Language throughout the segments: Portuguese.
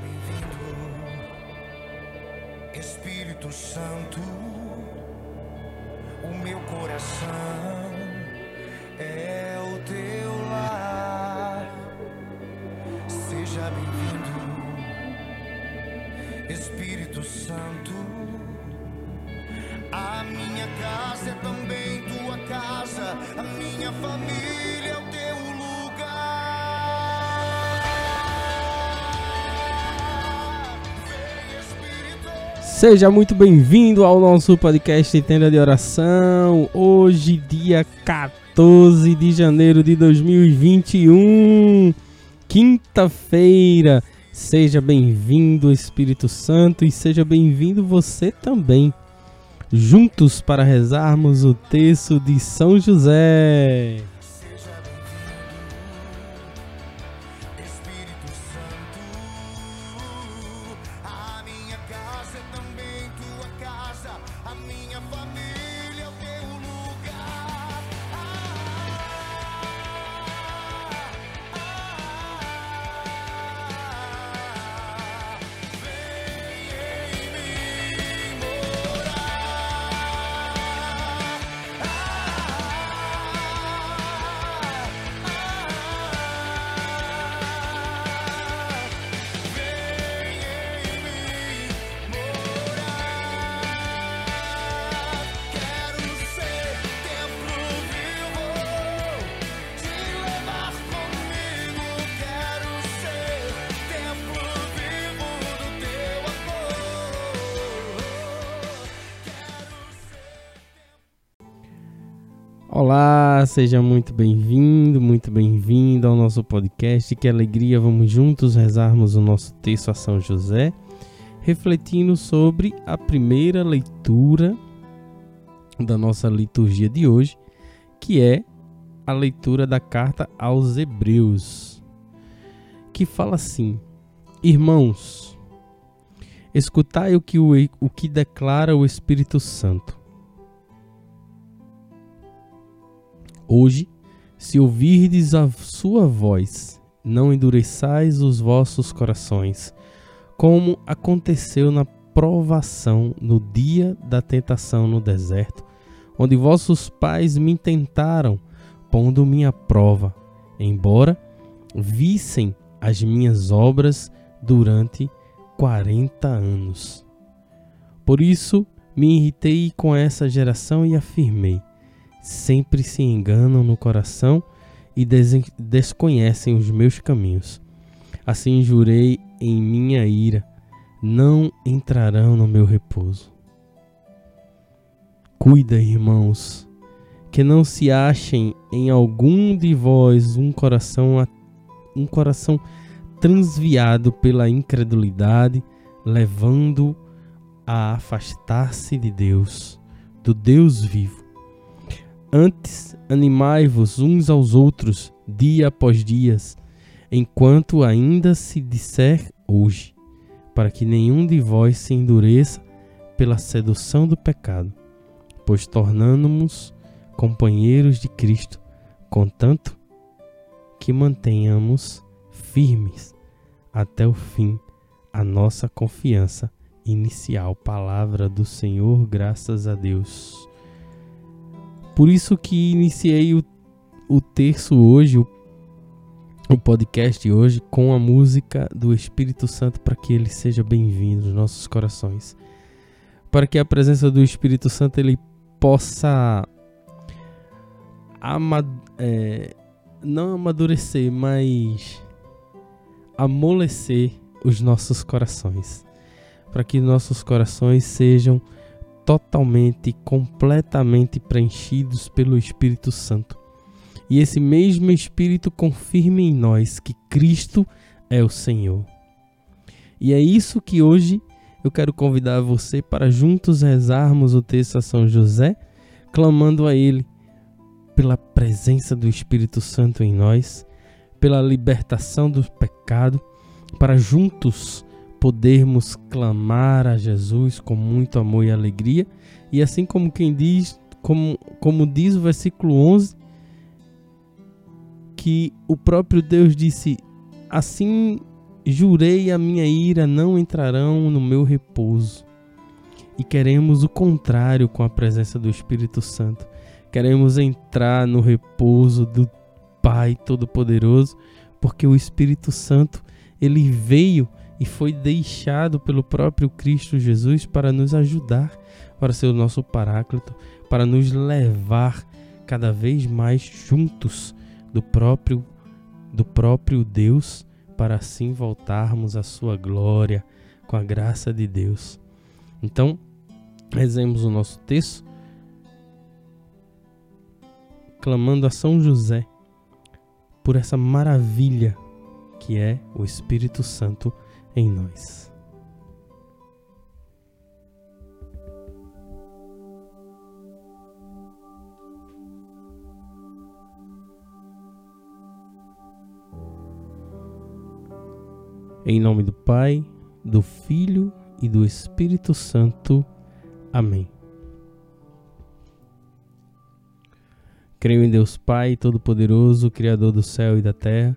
Bem-vindo, Espírito Santo. O meu coração é o teu lar. Seja bem-vindo, Espírito Santo. A minha casa é também tua casa, a minha família é o Seja muito bem-vindo ao nosso podcast Tenda de Oração. Hoje, dia 14 de janeiro de 2021, quinta-feira. Seja bem-vindo, Espírito Santo, e seja bem-vindo você também. Juntos para rezarmos o texto de São José. Olá, seja muito bem-vindo, muito bem-vindo ao nosso podcast. Que alegria, vamos juntos rezarmos o nosso texto a São José, refletindo sobre a primeira leitura da nossa liturgia de hoje, que é a leitura da carta aos Hebreus, que fala assim: Irmãos, escutai o que, o, o que declara o Espírito Santo. Hoje, se ouvirdes a sua voz, não endureçais os vossos corações, como aconteceu na provação no dia da tentação no deserto, onde vossos pais me tentaram, pondo-me à prova, embora vissem as minhas obras durante quarenta anos. Por isso me irritei com essa geração e afirmei: sempre se enganam no coração e desen- desconhecem os meus caminhos. Assim jurei em minha ira: não entrarão no meu repouso. Cuida, irmãos, que não se achem em algum de vós um coração um coração transviado pela incredulidade, levando a afastar-se de Deus, do Deus vivo. Antes, animai-vos uns aos outros, dia após dia, enquanto ainda se disser hoje, para que nenhum de vós se endureça pela sedução do pecado, pois tornando-nos companheiros de Cristo, contanto que mantenhamos firmes até o fim a nossa confiança inicial. Palavra do Senhor, graças a Deus. Por isso que iniciei o, o terço hoje, o, o podcast hoje, com a música do Espírito Santo para que ele seja bem-vindo nos nossos corações. Para que a presença do Espírito Santo ele possa é, não amadurecer, mas amolecer os nossos corações, para que nossos corações sejam totalmente, completamente preenchidos pelo Espírito Santo. E esse mesmo Espírito confirme em nós que Cristo é o Senhor. E é isso que hoje eu quero convidar você para juntos rezarmos o texto a São José, clamando a Ele pela presença do Espírito Santo em nós, pela libertação do pecado, para juntos podermos clamar a Jesus com muito amor e alegria, e assim como quem diz, como, como diz o versículo 11, que o próprio Deus disse: Assim jurei a minha ira, não entrarão no meu repouso. E queremos o contrário com a presença do Espírito Santo. Queremos entrar no repouso do Pai Todo-Poderoso, porque o Espírito Santo, ele veio e foi deixado pelo próprio Cristo Jesus para nos ajudar, para ser o nosso paráclito, para nos levar cada vez mais juntos do próprio do próprio Deus, para assim voltarmos à sua glória com a graça de Deus. Então, rezemos o nosso texto clamando a São José por essa maravilha que é o Espírito Santo em nós. Em nome do Pai, do Filho e do Espírito Santo. Amém. Creio em Deus Pai Todo-Poderoso, Criador do céu e da terra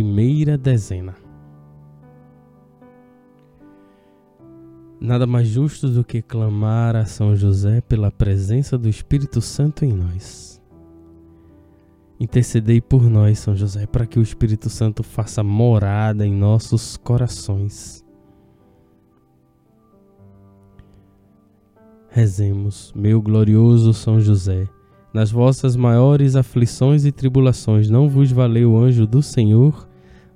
primeira dezena. Nada mais justo do que clamar a São José pela presença do Espírito Santo em nós. Intercedei por nós, São José, para que o Espírito Santo faça morada em nossos corações. Rezemos, meu glorioso São José nas vossas maiores aflições e tribulações não vos valeu o anjo do Senhor?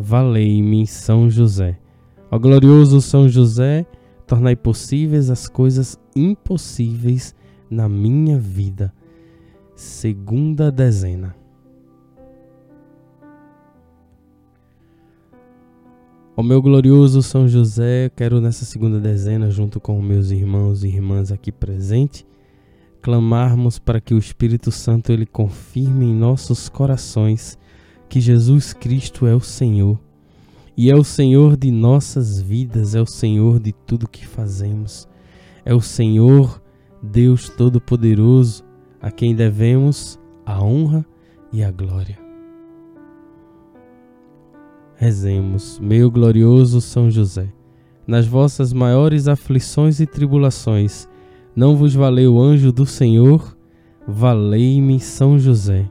Valei-me São José. Ó glorioso São José, tornai possíveis as coisas impossíveis na minha vida. Segunda dezena. Ó meu glorioso São José, quero nessa segunda dezena, junto com meus irmãos e irmãs aqui presentes, clamarmos para que o Espírito Santo ele confirme em nossos corações que Jesus Cristo é o Senhor e é o Senhor de nossas vidas, é o Senhor de tudo que fazemos, é o Senhor, Deus Todo-Poderoso, a quem devemos a honra e a glória. Rezemos, meu glorioso São José, nas vossas maiores aflições e tribulações, não vos valeu o anjo do Senhor? Valei-me São José.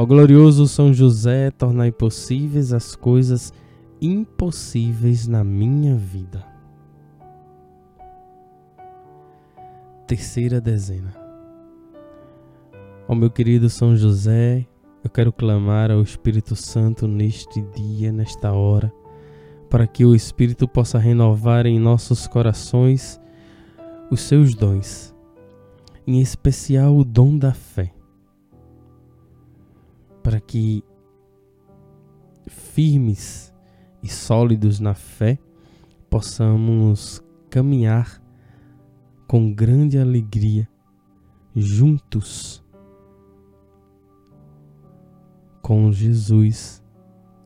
Ó glorioso São José, tornai possíveis as coisas impossíveis na minha vida. Terceira dezena. Ó meu querido São José, eu quero clamar ao Espírito Santo neste dia, nesta hora, para que o Espírito possa renovar em nossos corações os seus dons, em especial o dom da fé, para que firmes e sólidos na fé possamos caminhar com grande alegria juntos com Jesus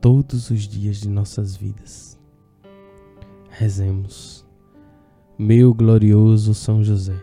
todos os dias de nossas vidas. Rezemos, meu glorioso São José,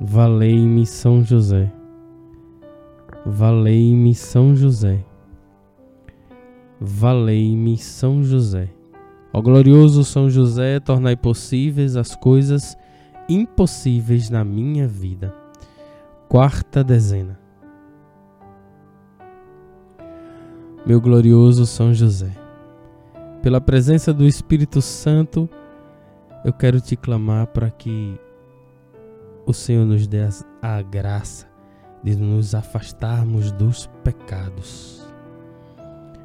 Valei-me São José. Valei-me São José. Valei-me São José. Ó glorioso São José, tornai possíveis as coisas impossíveis na minha vida. Quarta dezena. meu glorioso São José. Pela presença do Espírito Santo, eu quero te clamar para que o Senhor nos dê a graça de nos afastarmos dos pecados,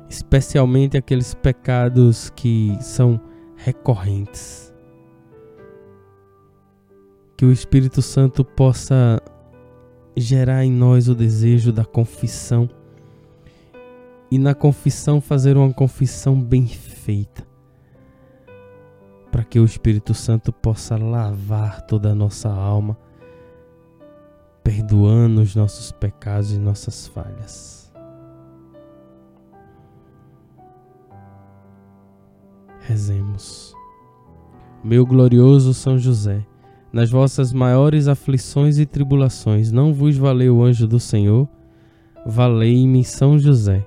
especialmente aqueles pecados que são recorrentes. Que o Espírito Santo possa gerar em nós o desejo da confissão e na confissão fazer uma confissão bem feita, para que o Espírito Santo possa lavar toda a nossa alma, perdoando os nossos pecados e nossas falhas. Rezemos. Meu glorioso São José, nas vossas maiores aflições e tribulações, não vos valeu o anjo do Senhor? Valei-me São José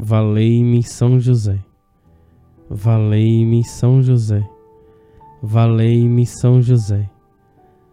Valei-me São José. Valei-me São José. Valei-me São José.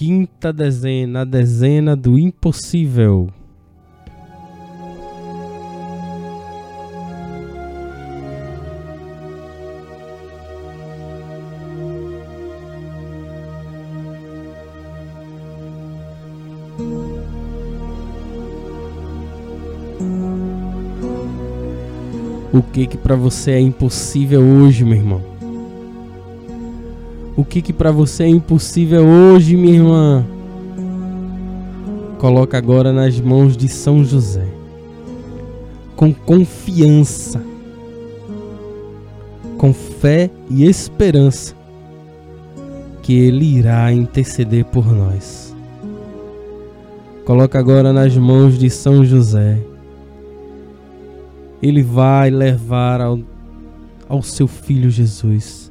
Quinta dezena, a dezena do impossível. O que que para você é impossível hoje, meu irmão? O que que para você é impossível hoje, minha irmã? Coloca agora nas mãos de São José. Com confiança, com fé e esperança. que Ele irá interceder por nós. Coloca agora nas mãos de São José. Ele vai levar ao, ao seu filho Jesus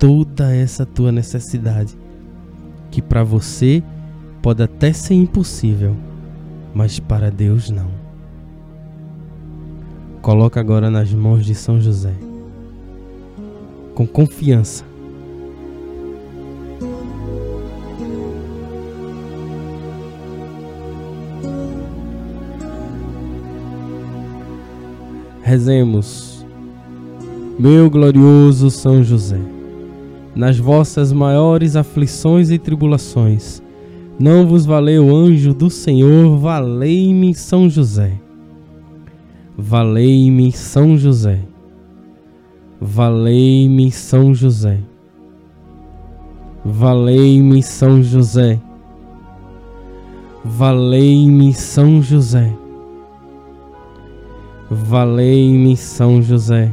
toda essa tua necessidade, que para você pode até ser impossível, mas para Deus não. Coloca agora nas mãos de São José, com confiança. Rezemos, meu glorioso São José, nas vossas maiores aflições e tribulações, não vos valeu anjo do Senhor, valei-me São José. Valei-me São José. Valei-me São José. Valei-me São José. Valei-me São José. Valei-me São José.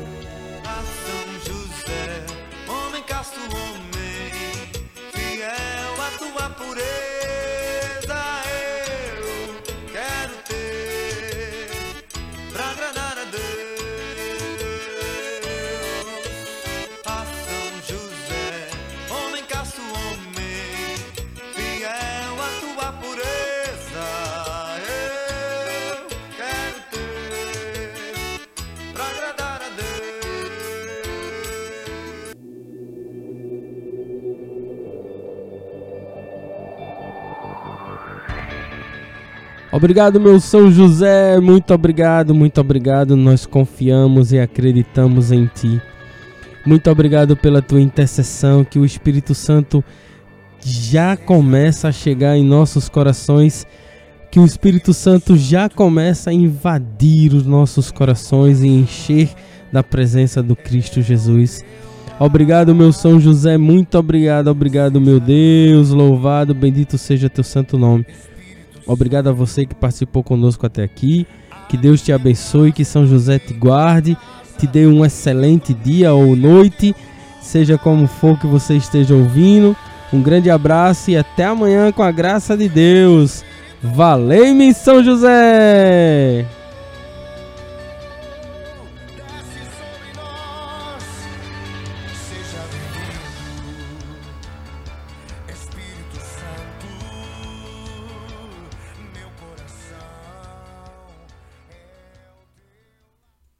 Obrigado, meu São José. Muito obrigado, muito obrigado. Nós confiamos e acreditamos em Ti. Muito obrigado pela Tua intercessão. Que o Espírito Santo já começa a chegar em nossos corações. Que o Espírito Santo já começa a invadir os nossos corações e encher da presença do Cristo Jesus. Obrigado, meu São José. Muito obrigado, obrigado, meu Deus. Louvado, bendito seja Teu santo nome. Obrigado a você que participou conosco até aqui. Que Deus te abençoe, que São José te guarde, te dê um excelente dia ou noite, seja como for que você esteja ouvindo. Um grande abraço e até amanhã com a graça de Deus. Valeu-me, São José!